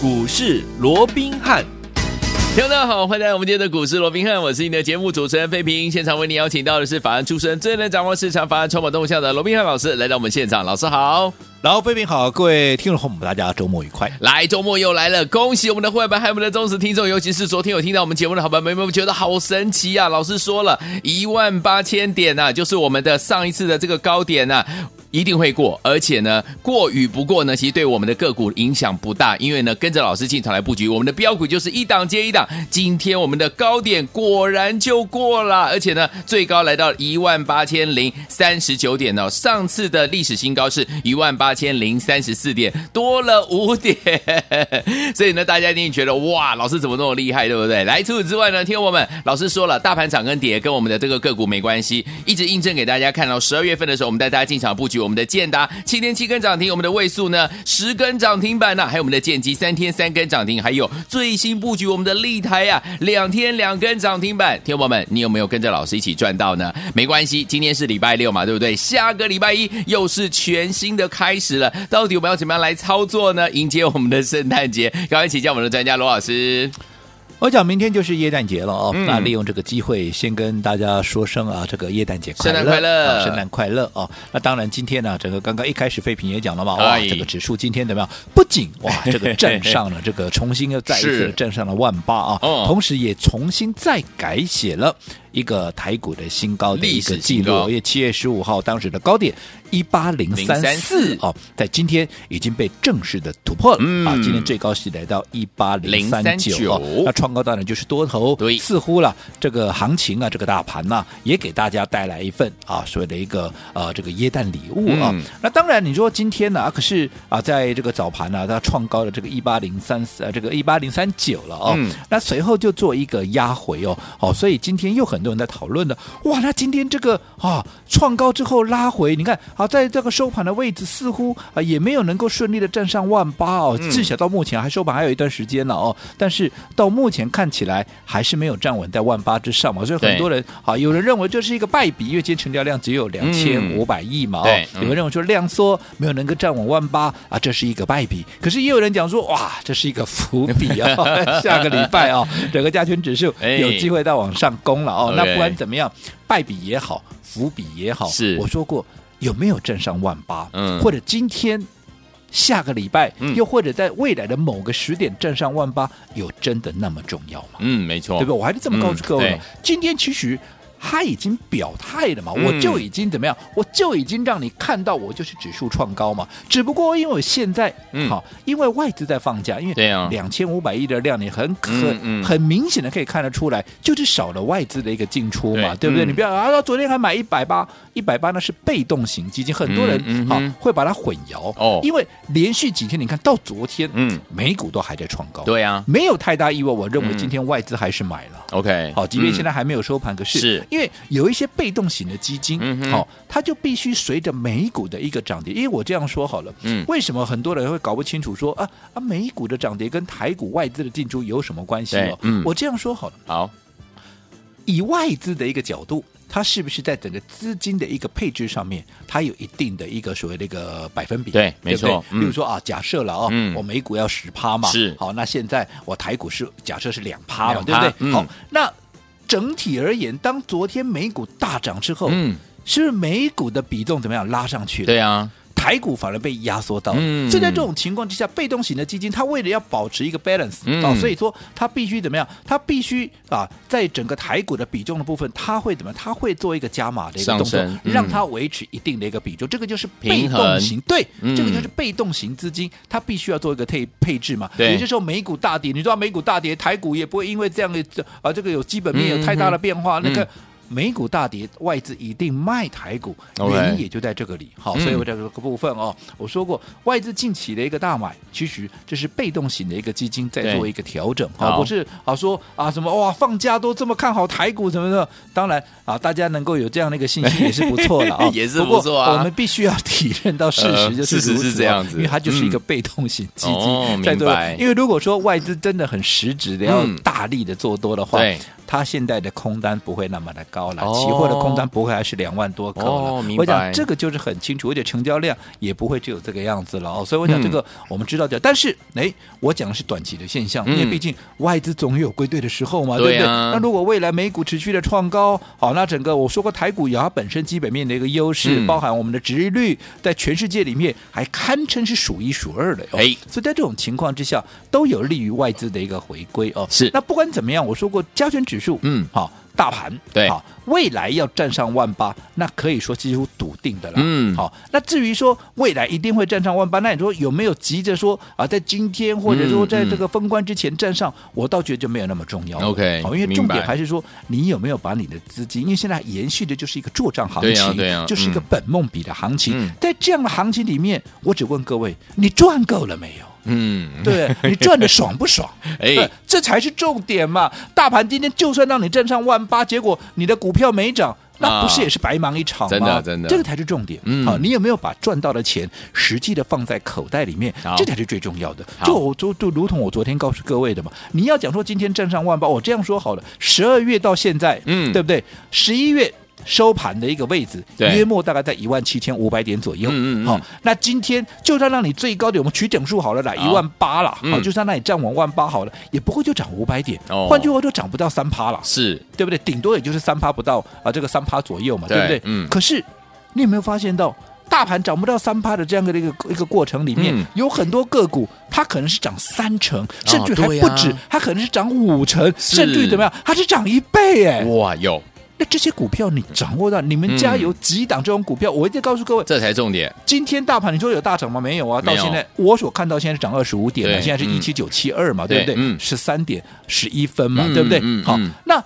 股市罗宾汉。听众大家好，欢迎来到我们今天的股市罗宾汉，我是你的节目主持人费平。现场为你邀请到的是法案出身、最能掌握市场法案筹码动向的罗宾汉老师，来到我们现场。老师好，然后费平好，各位听众朋友们，大家周末愉快。来，周末又来了，恭喜我们的会员还有我们的忠实听众，尤其是昨天有听到我们节目的好朋友们，有没有觉得好神奇啊？老师说了一万八千点呐、啊，就是我们的上一次的这个高点呐、啊。一定会过，而且呢，过与不过呢，其实对我们的个股影响不大，因为呢，跟着老师进场来布局，我们的标股就是一档接一档。今天我们的高点果然就过了，而且呢，最高来到一万八千零三十九点哦，上次的历史新高是一万八千零三十四点，多了五点。所以呢，大家一定觉得哇，老师怎么那么厉害，对不对？来，除此之外呢，听我们老师说了，大盘涨跟跌跟我们的这个个股没关系，一直印证给大家看到，十二月份的时候，我们带大家进场布局。我们的建达七天七根涨停，我们的位数呢十根涨停板呢、还有我们的建机三天三根涨停，还有最新布局我们的立台啊两天两根涨停板。听友们，你有没有跟着老师一起赚到呢？没关系，今天是礼拜六嘛，对不对？下个礼拜一又是全新的开始了，到底我们要怎么样来操作呢？迎接我们的圣诞节，赶快请教我们的专家罗老师。我讲明天就是耶诞节了哦，嗯、那利用这个机会，先跟大家说声啊，这个耶诞节快乐，圣诞快乐，啊、圣诞快乐哦。那当然，今天呢，整个刚刚一开始废品也讲了嘛，哇，这个指数今天怎么样？不仅哇，这个站上了这个重新又再一次站上了万八啊，同时也重新再改写了。一个台股的新高的一个记录，因为七月十五号当时的高点一八零三四哦，在今天已经被正式的突破了、嗯、啊！今天最高是来到一八零三九哦，那创高当然就是多头，对，似乎了这个行情啊，这个大盘呢、啊，也给大家带来一份啊所谓的一个呃这个耶诞礼物啊。嗯、那当然你说今天呢、啊，可是啊在这个早盘呢、啊，它创高了这个一八零三四啊，这个一八零三九了哦，嗯、那随后就做一个压回哦，哦，所以今天又很多。人在讨论的哇，那今天这个啊创高之后拉回，你看好在这个收盘的位置似乎啊也没有能够顺利的站上万八哦，至少到目前还收盘还有一段时间了哦，但是到目前看起来还是没有站稳在万八之上嘛，所以很多人啊有人认为这是一个败笔，因为今天成交量只有两千五百亿嘛，哦，有人认为说量缩没有能够站稳万八啊，这是一个败笔，可是也有人讲说哇，这是一个伏笔啊，下个礼拜啊，整个加权指数有机会再往上攻了哦。那不管怎么样，败笔也好，伏笔也好，是。我说过有没有站上万八？嗯，或者今天、下个礼拜，嗯、又或者在未来的某个时点站上万八，有真的那么重要吗？嗯，没错，对不对？我还是这么告诉各位，嗯、今天其实。他已经表态了嘛，我就已经怎么样？我就已经让你看到我就是指数创高嘛。只不过因为现在好，因为外资在放假，因为两千五百亿的量，你很很很明显的可以看得出来，就是少了外资的一个进出嘛，对。不对？你不要啊，到昨天还买一百八，一百八那是被动型基金，很多人好会把它混淆。哦。因为连续几天你看到昨天，嗯，美股都还在创高，对啊，没有太大意外。我认为今天外资还是买了，OK，好，即便现在还没有收盘，可是。因为有一些被动型的基金，好、它就必须随着美股的一个涨跌。因为我这样说好了，嗯，为什么很多人会搞不清楚说啊啊，美股的涨跌跟台股外资的进出有什么关系哦？嗯，我这样说好了，好，以外资的一个角度，它是不是在整个资金的一个配置上面，它有一定的一个所谓的一个百分比？对，没错。比、嗯、如说啊，假设了哦，嗯、我美股要十趴嘛，是好，那现在我台股是假设是两趴嘛，对不对？嗯、好，那。整体而言，当昨天美股大涨之后，嗯，是不是美股的比重怎么样拉上去了？对啊。台股反而被压缩到了，嗯，所以在这种情况之下，被动型的基金它为了要保持一个 balance 啊，所以说它必须怎么样？它必须啊，在整个台股的比重的部分，它会怎么样？它会做一个加码的一个动作，让它维持一定的一个比重。这个就是被动型，对，这个就是被动型资金，它必须要做一个配配置嘛。对，也就是说美股大跌，你知道美股大跌，台股也不会因为这样的啊，这个有基本面有太大的变化，那个。美股大跌，外资一定卖台股，原因也就在这个里。好，所以我这个部分哦，我说过，外资近期的一个大买，其实这是被动型的一个基金在做一个调整。啊，不是啊说啊什么哇放假都这么看好台股什么的。当然啊，大家能够有这样的一个信心也是不错的啊，也是不错啊。我们必须要体认到事实就是如此，因为它就是一个被动型基金在做。因为如果说外资真的很实质的要大力的做多的话，它现在的空单不会那么的高。高了，期货的空单不会还是两万多口了。哦、我讲这个就是很清楚，而且成交量也不会只有这个样子了哦。所以我讲这个我们知道的，嗯、但是哎，我讲的是短期的现象，嗯、因为毕竟外资总有归队的时候嘛，对，不对？那如果未来美股持续的创高，好，那整个我说过台股有它本身基本面的一个优势，嗯、包含我们的殖利率在全世界里面还堪称是数一数二的哦。哎，所以在这种情况之下，都有利于外资的一个回归哦。是，那不管怎么样，我说过加权指数，嗯，好。大盘对，好，未来要站上万八，那可以说几乎笃定的了。嗯，好，那至于说未来一定会站上万八，那你说有没有急着说啊，在今天或者说在这个封关之前站上，我倒觉得就没有那么重要。OK，好，因为重点还是说你有没有把你的资金，因为现在延续的就是一个做账行情，对啊对啊、就是一个本梦比的行情。嗯、在这样的行情里面，我只问各位，你赚够了没有？嗯，对，你赚的爽不爽？哎，这才是重点嘛！大盘今天就算让你站上万八，结果你的股票没涨，那不是也是白忙一场吗？真的，真的，这个才是重点。嗯，好，你有没有把赚到的钱实际的放在口袋里面？这才是最重要的。就我就就如同我昨天告诉各位的嘛，你要讲说今天站上万八，我这样说好了，十二月到现在，嗯，对不对？十一月。收盘的一个位置，约莫大概在一万七千五百点左右。嗯嗯，好，那今天就算让你最高点，我们取整数好了，来一万八了。好，就算让你站稳万八好了，也不会就涨五百点。换句话说，涨不到三趴了，是对不对？顶多也就是三趴不到啊，这个三趴左右嘛，对不对？嗯。可是你有没有发现到，大盘涨不到三趴的这样的一个一个过程里面，有很多个股它可能是涨三成，甚至还不止，它可能是涨五成，甚至于怎么样，它是涨一倍哎！哇，有。那这些股票你掌握到，你们家有几档这种股票？嗯、我一定告诉各位，这才重点。今天大盘你说有大涨吗？没有啊，到现在我所看到现在是涨二十五点了，现在是一七九七二嘛，嗯、对不对？嗯，十三点十一分嘛，嗯、对不对？嗯、好，那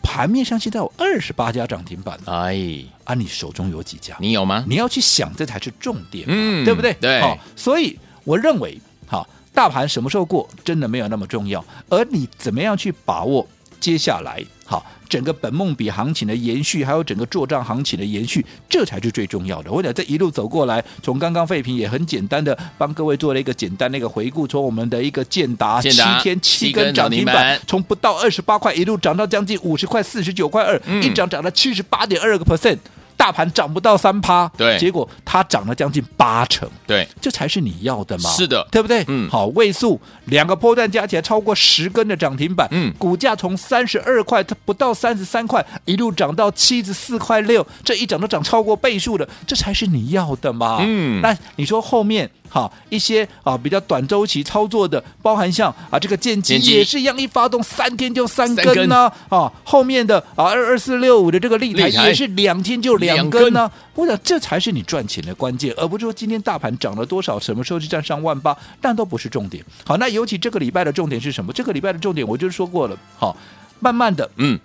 盘面上现在有二十八家涨停板，哎，啊，你手中有几家？你有吗？你要去想，这才是重点，嗯，对不对？对，好，所以我认为，好，大盘什么时候过，真的没有那么重要，而你怎么样去把握接下来，好。整个本梦比行情的延续，还有整个做账行情的延续，这才是最重要的。我想这一路走过来，从刚刚废品也很简单的帮各位做了一个简单的一个回顾，从我们的一个建达七天七根涨停板，从不到二十八块一路涨到将近五十块四十九块二，一涨涨了七十八点二个 percent。大盘涨不到三趴，对，结果它涨了将近八成，对，这才是你要的嘛？是的，对不对？嗯，好，位数两个波段加起来超过十根的涨停板，嗯，股价从三十二块，它不到三十三块，一路涨到七十四块六，这一涨都涨超过倍数了，这才是你要的嘛？嗯，那你说后面？好，一些啊比较短周期操作的，包含像啊这个剑机也是一样，一发动三天就三根呢啊，后面的啊二二四六五的这个立台也是两天就两根呢。我想这才是你赚钱的关键，而不是说今天大盘涨了多少，什么时候就站上万八，但都不是重点。好，那尤其这个礼拜的重点是什么？这个礼拜的重点我就说过了。好，慢慢的，嗯，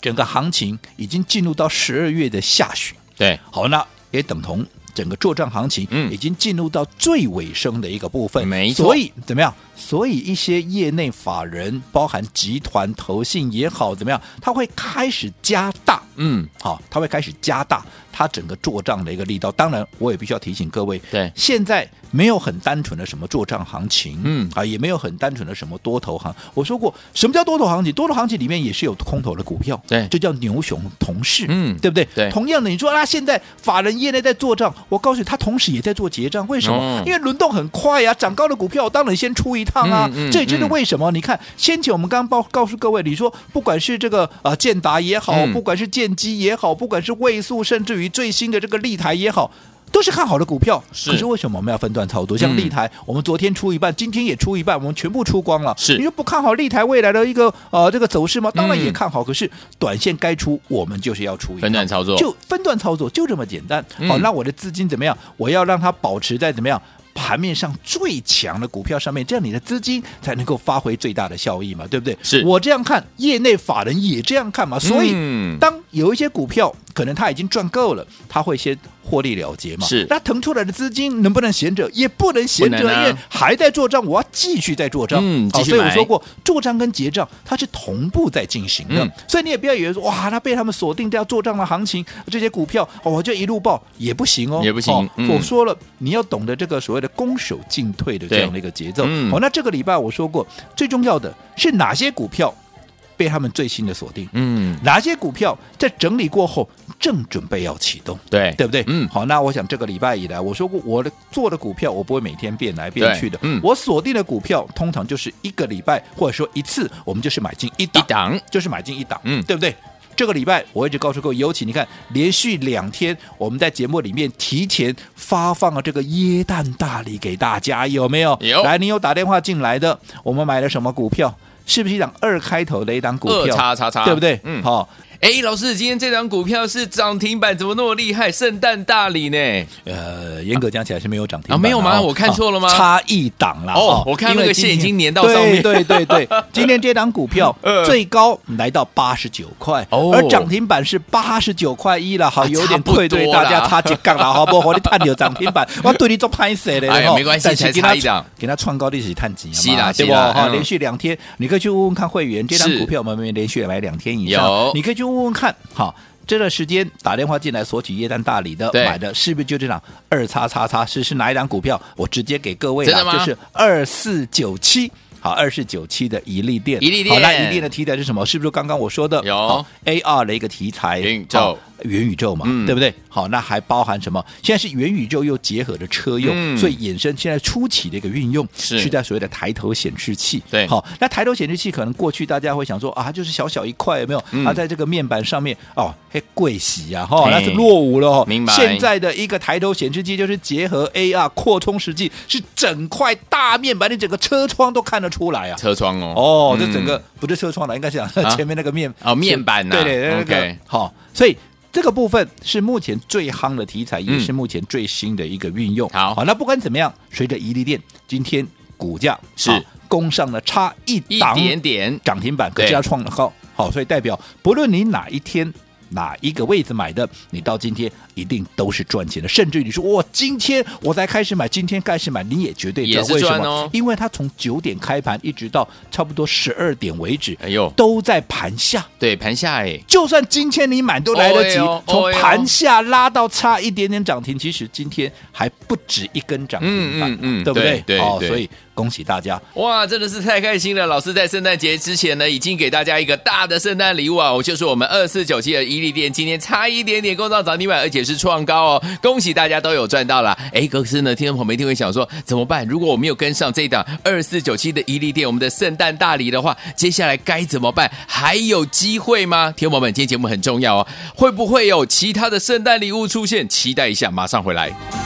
整个行情已经进入到十二月的下旬。对，好，那也等同。整个作战行情，嗯，已经进入到最尾声的一个部分，没错。所以怎么样？所以一些业内法人，包含集团、投信也好，怎么样？他会开始加大，嗯，好，他会开始加大他整个做账的一个力道。当然，我也必须要提醒各位，对，现在。没有很单纯的什么做账行情，嗯啊，也没有很单纯的什么多头行。我说过，什么叫多头行情？多头行情里面也是有空头的股票，对，这叫牛熊同市，嗯，对不对？对。同样的，你说啊，现在法人业内在做账，我告诉你，他同时也在做结账。为什么？哦、因为轮动很快呀、啊，涨高的股票，当然先出一趟啊。嗯嗯、这也就是为什么？嗯、你看，先前我们刚刚报告诉各位，你说不管是这个啊建达也好，嗯、不管是建机也好，不管是位数，甚至于最新的这个立台也好。都是看好的股票，是可是为什么我们要分段操作？像立台，嗯、我们昨天出一半，今天也出一半，我们全部出光了。是，你说不看好立台未来的一个呃这个走势吗？当然也看好，嗯、可是短线该出，我们就是要出一。分段操作，就分段操作，就这么简单。嗯、好，那我的资金怎么样？我要让它保持在怎么样？盘面上最强的股票上面，这样你的资金才能够发挥最大的效益嘛，对不对？是我这样看，业内法人也这样看嘛。所以，嗯、当有一些股票可能他已经赚够了，他会先获利了结嘛。是，那腾出来的资金能不能闲着？也不能闲着，啊、因为还在做账，我要继续在做账。嗯，继续买。所以我说过，做账跟结账它是同步在进行的。嗯、所以你也不要以为说，哇，那被他们锁定掉做账的行情，这些股票，我就一路报也不行哦，也不行。嗯、我说了，你要懂得这个所谓的攻守进退的这样的一个节奏。好、嗯哦，那这个礼拜我说过，最重要的是哪些股票被他们最新的锁定。嗯，哪些股票在整理过后正准备要启动？对，对不对？嗯，好，那我想这个礼拜以来，我说过我的做的股票，我不会每天变来变去的。嗯，我锁定的股票通常就是一个礼拜或者说一次，我们就是买进一档，一档就是买进一档。嗯，对不对？这个礼拜我一直告诉各位，尤其你看连续两天我们在节目里面提前发放了这个椰蛋大礼给大家，有没有？有。来，你有打电话进来的，我们买了什么股票？是不是一档二开头的一档股票？二叉叉叉，对不对？嗯，好。哎，老师，今天这张股票是涨停板，怎么那么厉害？圣诞大礼呢？呃，严格讲起来是没有涨停板啊，没有吗？我看错了吗？差一档啦哦，我看那个线已经粘到上面。对对对，今天这档股票 最高来到八十九块，而涨停板是八十九块一了，好，有点愧对大家差几杠了，好不好？我你探有涨停板，我对你做拍摄的，哎，没关系，才差一档，给他创高历史探底嘛，对不？哈，连续两天，你可以去问问看会员，这档股票我们没连续买两天以上，你可以去问问看，好。这段时间打电话进来索取耶诞大礼的买的是不是就这档二叉叉叉？是是哪一档股票？我直接给各位了，就是二四九七。好，二四九七的一利电，一利电，好，那一利电的题材是什么？是不是刚刚我说的有 AR 的一个题材？元宇宙嘛，嗯、对不对？好，那还包含什么？现在是元宇宙又结合了车用，嗯、所以衍生现在初期的一个运用是，是在所谓的抬头显示器。对，好，那抬头显示器可能过去大家会想说啊，就是小小一块，有没有？嗯、啊，在这个面板上面哦，嘿，贵喜呀，哈，那是落伍了。明白。现在的一个抬头显示器就是结合 AR 扩充实际，是整块大面板，你整个车窗都看得出来啊，车窗。哦，哦这整个不是车窗了，应该是讲 前面那个面哦面板呐，对对那个好，所以这个部分是目前最夯的题材，也是目前最新的一个运用。好，好，那不管怎么样，随着宜利店今天股价是攻上了差一档点点涨停板，可是要创了高。好，所以代表不论你哪一天。哪一个位置买的，你到今天一定都是赚钱的。甚至于你说我今天我才开始买，今天开始买，你也绝对赚。为什么？因为它从九点开盘一直到差不多十二点为止，哎呦，都在盘下。对，盘下哎，就算今天你买都来得及。从盘下拉到差一点点涨停，其实今天还不止一根涨停板，嗯，对不对？对，哦，所以。恭喜大家！哇，真的是太开心了！老师在圣诞节之前呢，已经给大家一个大的圣诞礼物啊！我就是我们二四九七的伊利店，今天差一点点攻上涨停板，而且是创高哦！恭喜大家都有赚到了！哎，可是呢，听众朋友们一定会想说，怎么办？如果我没有跟上这档二四九七的伊利店，我们的圣诞大礼的话，接下来该怎么办？还有机会吗？听众朋友们，今天节目很重要哦，会不会有其他的圣诞礼物出现？期待一下，马上回来。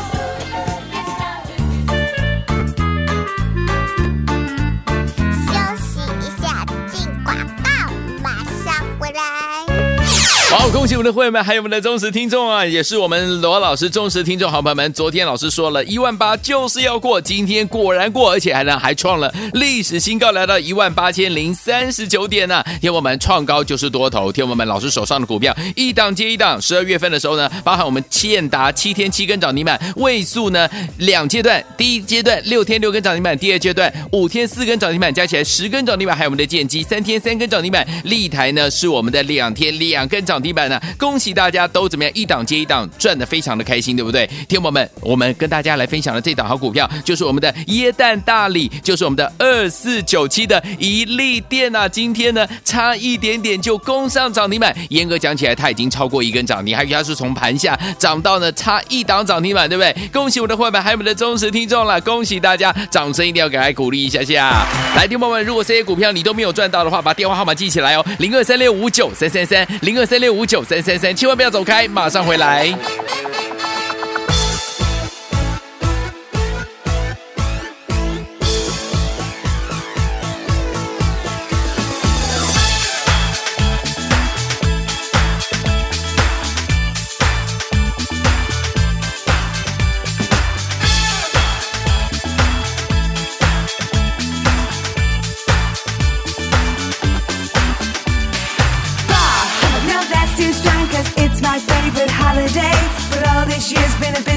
好，恭喜我们的会员们，还有我们的忠实听众啊，也是我们罗老师忠实听众，好朋友们。昨天老师说了一万八就是要过，今天果然过，而且还呢还创了历史新高，来到一万八千零三十九点呢、啊。天我们创高就是多头，天我们老师手上的股票一档接一档。十二月份的时候呢，包含我们建达七天七根涨停板，位数呢两阶段，第一阶段六天六根涨停板，第二阶段五天四根涨停板，加起来十根涨停板，还有我们的建机三天三根涨停板，立台呢是我们的两天两根涨。停停板呢？恭喜大家都怎么样？一档接一档，赚的非常的开心，对不对？听友们，我们跟大家来分享的这档好股票，就是我们的椰蛋大礼，就是我们的二四九七的怡利电啊！今天呢，差一点点就攻上涨停板。严格讲起来，它已经超过一根涨停，还有它是从盘下涨到呢，差一档涨停板，对不对？恭喜我的会员，还有我们的忠实听众了，恭喜大家！掌声一定要给来鼓励一下下。来，听友们，如果这些股票你都没有赚到的话，把电话号码记起来哦，零二三六五九三三三，零二三六五。五九三三三，千万不要走开，马上回来。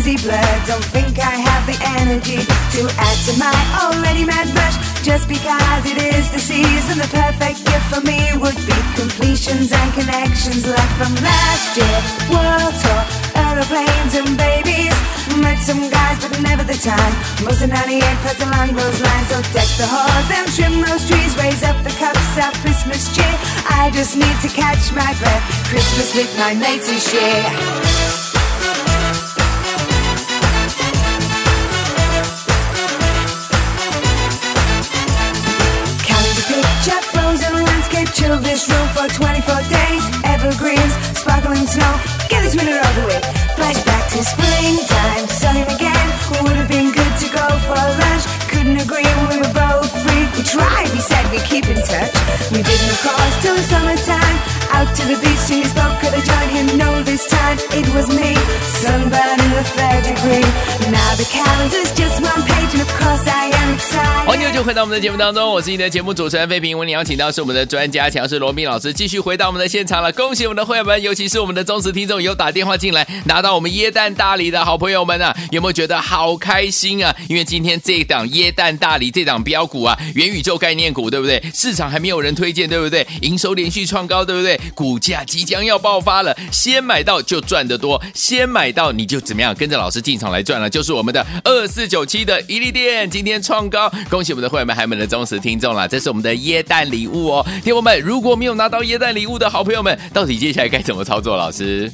Busy blur. Don't think I have the energy to add to my already mad rush. Just because it is the season, the perfect gift for me would be completions and connections left from last year. World tour, aeroplanes and babies. Met some guys, but never the time. Most of 98 plus along those lines. So deck the halls and trim those trees. Raise up the cups of Christmas cheer. I just need to catch my breath. Christmas with my mates this year. Chill this room for 24 days. Evergreens, sparkling snow, get this winter over with. Flashback to springtime, sunny again. Would have been good to go for lunch. Couldn't agree, we were both free. We tried, we said we'd keep in touch. We didn't, course, till the summertime. Out to the beach, he spoke, could I join him? No, this time it was me. Sunburn in the third degree. Now the calendar's just 欢迎就回到我们的节目当中，我是你的节目主持人费平。为你邀请到是我们的专家强势罗宾老师，继续回到我们的现场了。恭喜我们的会员们，尤其是我们的忠实听众，有打电话进来拿到我们椰蛋大礼的好朋友们啊，有没有觉得好开心啊？因为今天这档椰蛋大礼，这档标股啊，元宇宙概念股，对不对？市场还没有人推荐，对不对？营收连续创高，对不对？股价即将要爆发了，先买到就赚得多，先买到你就怎么样？跟着老师进场来赚了，就是我们的二四九七的一利店，今天创高，恭喜我们的会员们，还有我们的忠实听众啦，这是我们的椰蛋礼物哦，听友们，如果没有拿到椰蛋礼物的好朋友们，到底接下来该怎么操作？老师？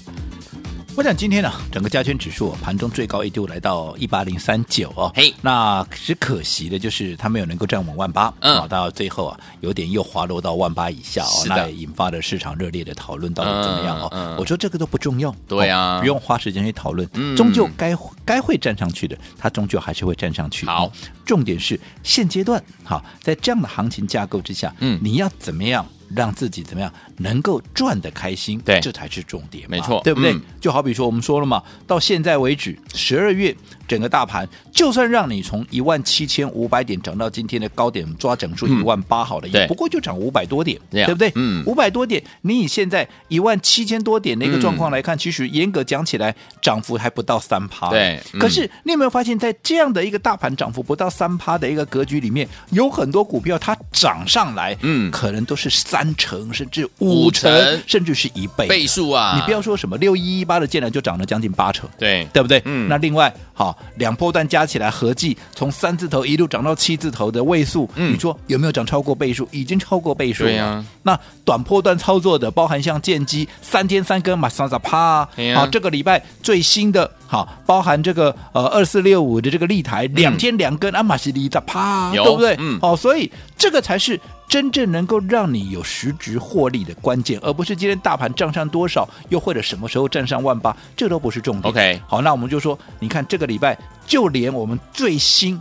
我想今天呢、啊，整个加权指数盘中最高一度来到一八零三九哦，嘿，那只可惜的就是它没有能够站稳万八，嗯，到最后啊，有点又滑落到万八以下哦，那也引发了市场热烈的讨论，到底怎么样哦？嗯嗯、我说这个都不重要，对呀、啊。哦，不用花时间去讨论，嗯、终究该该会站上去的，它终究还是会站上去。好，重点是现阶段好，在这样的行情架构之下，嗯，你要怎么样？让自己怎么样能够赚得开心？对，这才是重点，没错，对不对？嗯、就好比说，我们说了嘛，到现在为止，十二月整个大盘，就算让你从一万七千五百点涨到今天的高点，抓整数一万八好了，嗯、也不过就涨五百多点，对不对？嗯，五百多点，你以现在一万七千多点的一个状况来看，嗯、其实严格讲起来，涨幅还不到三趴。对，嗯、可是你有没有发现，在这样的一个大盘涨幅不到三趴的一个格局里面，有很多股票它涨上来，嗯，可能都是三成甚至五成，五成甚至是一倍倍数啊！你不要说什么六一一八的，竟然就涨了将近八成，对对不对？嗯。那另外，好两波段加起来合计从三字头一路涨到七字头的位数，嗯，你说有没有涨超过倍数？已经超过倍数了。对啊。那短波段操作的，包含像剑机三天三根马上咋啪，啊，好这个礼拜最新的，好包含这个呃二四六五的这个立台两天两根，啊马西里的啪，对不对？嗯。好，所以这个才是。真正能够让你有实质获利的关键，而不是今天大盘涨上多少，又或者什么时候站上万八，这都不是重点。OK，好，那我们就说，你看这个礼拜，就连我们最新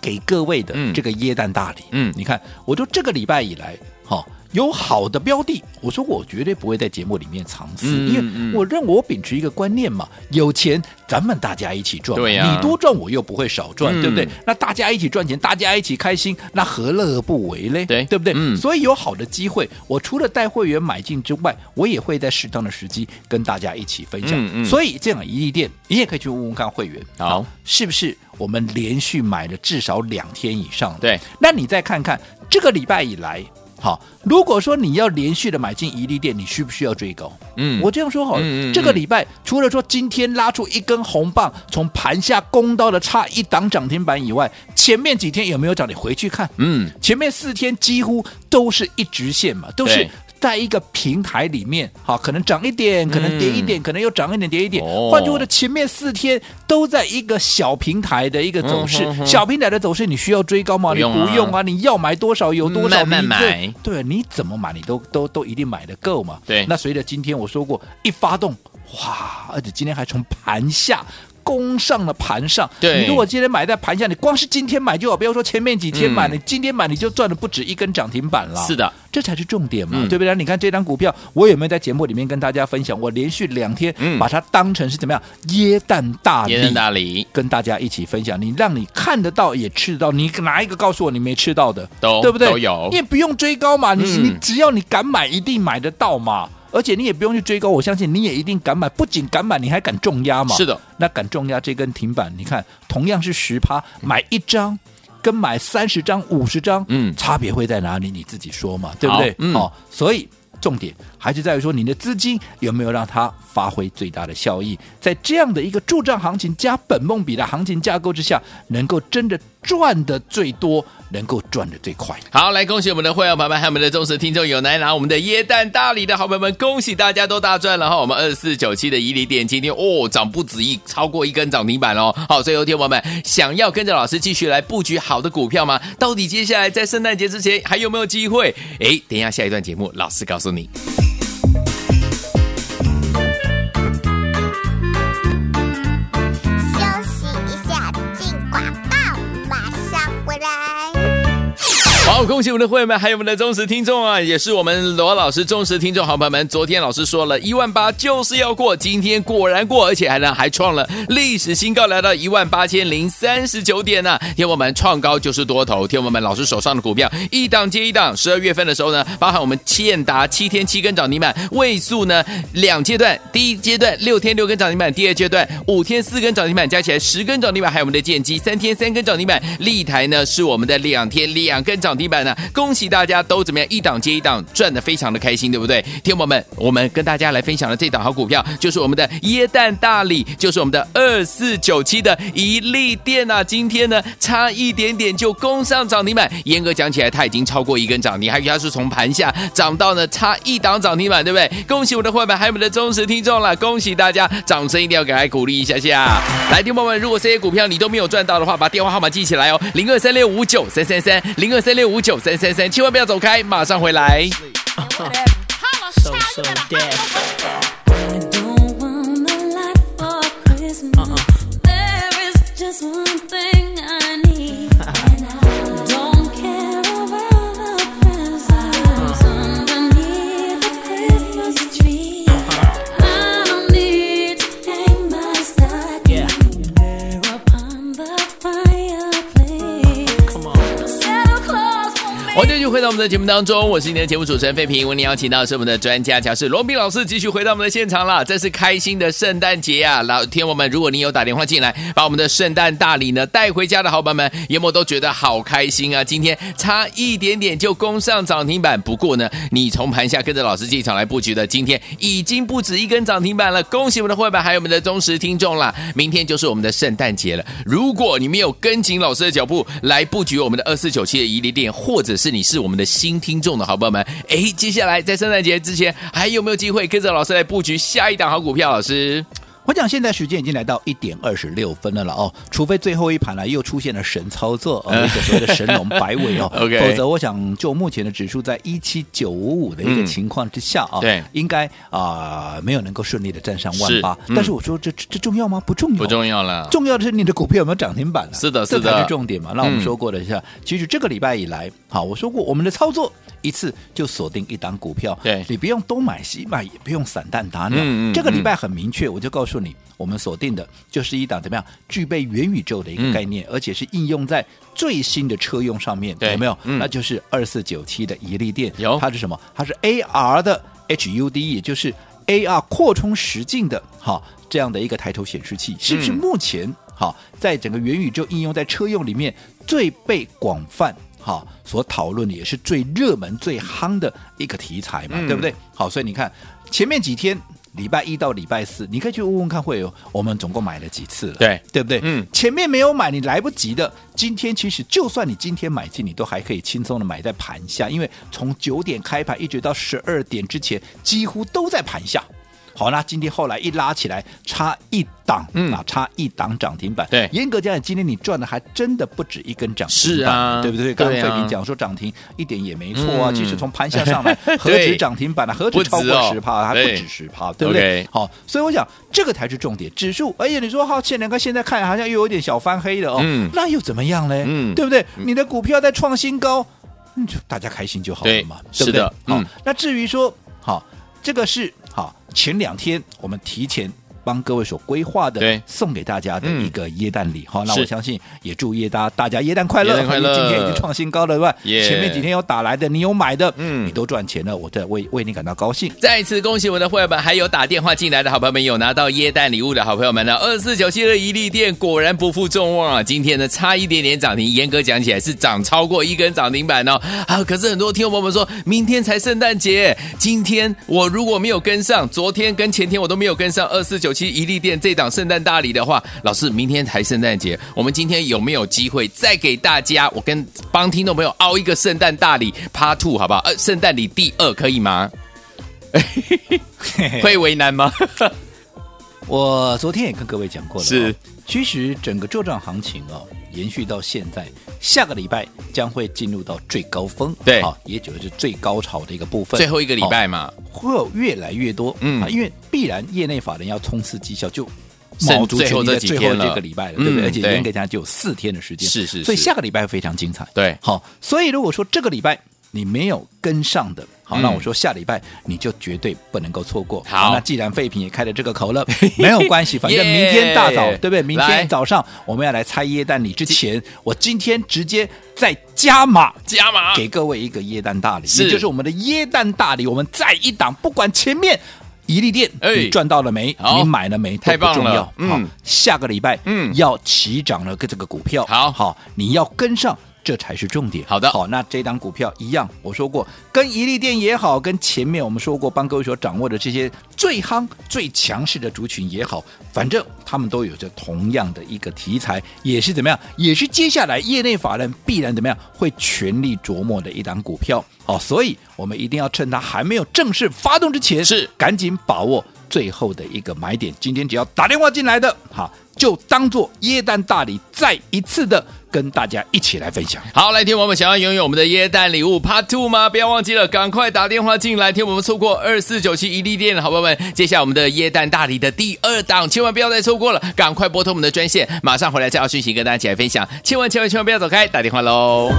给各位的这个耶诞大礼，嗯，你看，我就这个礼拜以来，好。有好的标的，我说我绝对不会在节目里面藏私，嗯、因为我认为我秉持一个观念嘛，有钱咱们大家一起赚，对呀、你多赚我又不会少赚，嗯、对不对？那大家一起赚钱，大家一起开心，那何乐而不为嘞？对，对不对？嗯、所以有好的机会，我除了带会员买进之外，我也会在适当的时机跟大家一起分享。所以这样一利店，你也可以去问问看会员，好，是不是我们连续买了至少两天以上？对，那你再看看这个礼拜以来。好，如果说你要连续的买进一利店，你需不需要追高？嗯，我这样说好了，嗯嗯嗯、这个礼拜除了说今天拉出一根红棒，从盘下攻到了差一档涨停板以外，前面几天有没有涨？你回去看，嗯，前面四天几乎都是一直线嘛，都是。在一个平台里面，好，可能涨一点，可能跌一点，嗯、可能又涨一点，跌一点。哦、换句话说，前面四天都在一个小平台的一个走势，嗯、哼哼小平台的走势，你需要追高吗？不啊、你不用啊，你要买多少有多少，慢慢买。对，你怎么买，你都都都一定买得够嘛。对，那随着今天我说过，一发动，哇，而且今天还从盘下。攻上了盘上，对，你如果今天买在盘下，你光是今天买就好，不要说前面几天买，嗯、你今天买你就赚了不止一根涨停板了。是的，这才是重点嘛，嗯、对不对？你看这张股票，我有没有在节目里面跟大家分享？我连续两天把它当成是怎么样？嗯、耶诞大礼，椰蛋大礼，跟大家一起分享。你让你看得到也吃得到，你哪一个告诉我你没吃到的？都对不对？都有，你也不用追高嘛，你、嗯、你只要你敢买，一定买得到嘛。而且你也不用去追高，我相信你也一定敢买，不仅敢买，你还敢重压嘛？是的，那敢重压这根停板，你看同样是十趴，买一张跟买三十张、五十张，嗯，差别会在哪里？你自己说嘛，对不对？嗯，哦，所以重点还是在于说你的资金有没有让它发挥最大的效益，在这样的一个驻帐行情加本梦比的行情架构之下，能够真的赚的最多。能够赚的最快。好，来恭喜我们的会员朋友们，还有我们的忠实听众，有来拿我们的耶诞大礼的好朋友们，恭喜大家都大赚了哈！我们二四九七的怡利电今天哦涨不止一，超过一根涨停板哦。好，所以有听友们想要跟着老师继续来布局好的股票吗？到底接下来在圣诞节之前还有没有机会？哎，等一下下一段节目，老师告诉你。恭喜我们的会员们，还有我们的忠实听众啊，也是我们罗老师忠实听众好朋友们。昨天老师说了一万八就是要过，今天果然过，而且还呢还创了历史新高，来到一万八千零三十九点呢、啊。天我们创高就是多头，天我们老师手上的股票一档接一档。十二月份的时候呢，包含我们建达七天七根涨停板，位数呢两阶段，第一阶段六天六根涨停板，第二阶段五天四根涨停板，加起来十根涨停板，还有我们的建机三天三根涨停板，立台呢是我们的两天两根涨停板。呢，恭喜大家都怎么样？一档接一档，赚的非常的开心，对不对？听友们，我们跟大家来分享的这档好股票，就是我们的椰蛋大礼，就是我们的二四九七的怡利电啊！今天呢，差一点点就攻上涨停板。严格讲起来，它已经超过一根涨停，还有它是从盘下涨到呢，差一档涨停板，对不对？恭喜我的伙伴，还有我们的忠实听众了，恭喜大家！掌声一定要给来鼓励一下下。来，听友们，如果这些股票你都没有赚到的话，把电话号码记起来哦，零二三六五九三三三，零二三六五九九三三三，千万不要走开，马上回来。回到我们的节目当中，我是你的节目主持人费平。为你邀请到是我们的专家讲师罗宾老师，继续回到我们的现场了。这是开心的圣诞节啊！老天我们，如果你有打电话进来，把我们的圣诞大礼呢带回家的好伙伴们，有没有都觉得好开心啊？今天差一点点就攻上涨停板，不过呢，你从盘下跟着老师进场来布局的，今天已经不止一根涨停板了。恭喜我们的会员，还有我们的忠实听众啦！明天就是我们的圣诞节了。如果你没有跟紧老师的脚步来布局我们的二四九七的伊利店，或者是你是我们的新听众的好朋友们，哎，接下来在圣诞节之前还有没有机会跟着老师来布局下一档好股票？老师。我讲现在时间已经来到一点二十六分了了哦，除非最后一盘呢又出现了神操作，呃、哦，一个所谓的神龙摆尾哦 否则我想就目前的指数在一七九五五的一个情况之下啊、嗯，对，应该啊、呃、没有能够顺利的站上万八、嗯。但是我说这这重要吗？不重要，不重要了。重要的是你的股票有没有涨停板了？是的，是的，这才是重点嘛。那我们说过了一下、嗯，其实这个礼拜以来，好，我说过我们的操作一次就锁定一档股票，对，你不用东买西买，也不用散弹打鸟。嗯嗯、这个礼拜很明确，我就告诉你。我们锁定的就是一档怎么样具备元宇宙的一个概念，嗯、而且是应用在最新的车用上面，有没有？嗯、那就是二四九七的一利电，有它是什么？它是 AR 的 HUD，也就是 AR 扩充实境的，哈，这样的一个抬头显示器，是不是目前哈在整个元宇宙应用在车用里面最被广泛哈所讨论的，也是最热门、最夯的一个题材嘛、嗯？对不对？好，所以你看前面几天。礼拜一到礼拜四，你可以去问问看会有我们总共买了几次了，对对不对？嗯，前面没有买，你来不及的。今天其实就算你今天买进，你都还可以轻松的买在盘下，因为从九点开盘一直到十二点之前，几乎都在盘下。好，那今天后来一拉起来，差一档，嗯啊，差一档涨停板。对，严格讲来，今天你赚的还真的不止一根涨停板，是啊，对不对？刚刚费平讲说涨停一点也没错啊。嗯、其实从盘下上来，何止涨停板呢？何止超过十趴、啊？还不止十趴，对不对？好、所以我想这个才是重点。指数，而且你说好，前两个现在看好像又有点小翻黑了哦，嗯、那又怎么样呢？嗯，对不对？你的股票在创新高，嗯，就大家开心就好了嘛，对，对不对？好、嗯，那至于说好，这个是。好，前两天我们提前帮各位所规划的，对，送给大家的一个耶诞礼。好、嗯，那我相信也祝耶大大家耶诞快乐，快乐！今天已经创新高了，对吧、前面几天有打来的，你有买的，嗯，你都赚钱了，我在为为你感到高兴。再次恭喜我们的会员们，还有打电话进来的好朋友们，有拿到耶诞礼物的好朋友们呢。二四九七的一利店果然不负众望啊，今天呢差一点点涨停，严格讲起来是涨超过一根涨停板哦。啊，可是很多听众朋友们说，明天才圣诞节，今天我如果没有跟上，昨天跟前天我都没有跟上二四九七怡利店这档圣诞大礼的话，老师，明天才圣诞节，我们今天有没有机会再给大家？我跟帮听众朋友凹一个圣诞大礼 Part Two 好不好？呃，圣诞礼第二可以吗？会为难吗？我昨天也跟各位讲过了，是，其实整个这段行情哦，延续到现在，下个礼拜将会进入到最高峰，对，啊，也就是最高潮的一个部分，最后一个礼拜嘛，会有越来越多，嗯，啊，因为必然业内法人要冲刺绩效，就卯足全最后这个礼拜了，对不对？而且严格讲就有四天的时间，是是，所以下个礼拜非常精彩，对，好，所以如果说这个礼拜你没有跟上的。好，那我说下礼拜你就绝对不能够错过。好，那既然废品也开了这个口了，没有关系，反正明天大早，对不对？明天早上我们要来拆耶诞礼之前，我今天直接再加码加码，给各位一个耶诞大礼，也就是我们的耶诞大礼，我们再一档，不管前面一利店你赚到了没，你买了没，太棒了，都不重要。嗯，下个礼拜嗯。要起涨了，跟这个股票，好。好，你要跟上。这才是重点。好的，好，那这档股票一样，我说过，跟怡利店也好，跟前面我们说过帮各位所掌握的这些最夯、最强势的族群也好，反正他们都有着同样的一个题材，也是怎么样，也是接下来业内法人必然怎么样会全力琢磨的一档股票。好，所以我们一定要趁它还没有正式发动之前，是赶紧把握最后的一个买点。今天只要打电话进来的，好，就当做耶诞大礼，再一次的。跟大家一起来分享。好，来听我们想要拥有我们的耶诞礼物 Part Two 吗？不要忘记了，赶快打电话进来，听我们错过二四九七一利店的好朋友们。接下来我们的耶诞大礼的第二档，千万不要再错过了，赶快拨通我们的专线，马上回来再要讯息跟大家一起来分享。千万千万千万不要走开，打电话喽。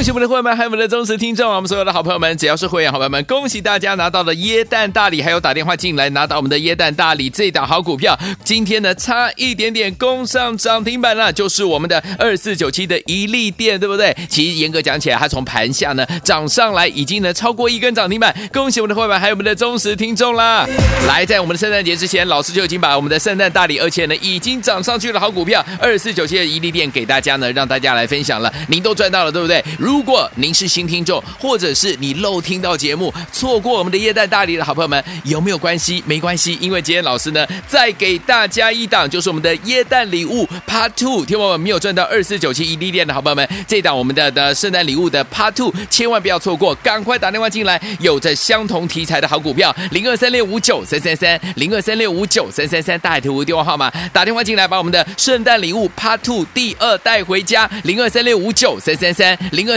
恭喜我们的会员们，还有我们的忠实听众啊！我们所有的好朋友们，只要是会员好朋友们，恭喜大家拿到了耶诞大礼，还有打电话进来拿到我们的耶诞大礼这档好股票。今天呢，差一点点攻上涨停板了，就是我们的二四九七的一利店，对不对？其实严格讲起来，它从盘下呢涨上来，已经呢超过一根涨停板。恭喜我们的会员，还有我们的忠实听众啦！来，在我们的圣诞节之前，老师就已经把我们的圣诞大礼，而且呢已经涨上去了好股票二四九七的一利店给大家呢，让大家来分享了，您都赚到了，对不对？如如果您是新听众，或者是你漏听到节目，错过我们的耶诞大礼的好朋友们，有没有关系？没关系，因为今天老师呢再给大家一档，就是我们的耶诞礼物 Part Two。听我们没有赚到二四九七一利店的好朋友们，这档我们的的圣诞礼物的 Part Two，千万不要错过，赶快打电话进来，有着相同题材的好股票，零二三六五九三三三，零二三六五九三三三，大海图电话号码，打电话进来把我们的圣诞礼物 Part Two 第二带回家，零二三六五九三三三，零二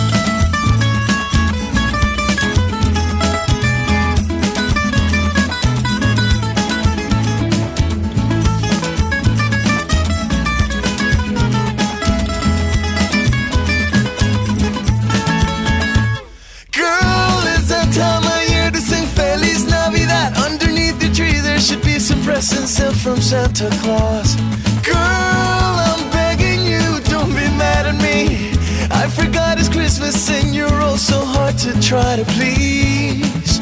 Santa Claus. Girl, I'm begging you, don't be mad at me. I forgot it's Christmas and you're all so hard to try to please.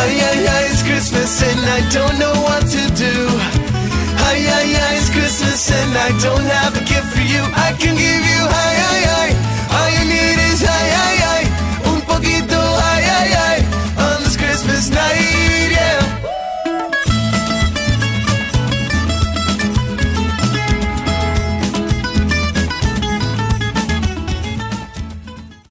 Ay, ay, ay, it's Christmas and I don't know what to do. Ay, ay, ay, it's Christmas and I don't have a gift for you. I can give you, ay, ay, ay.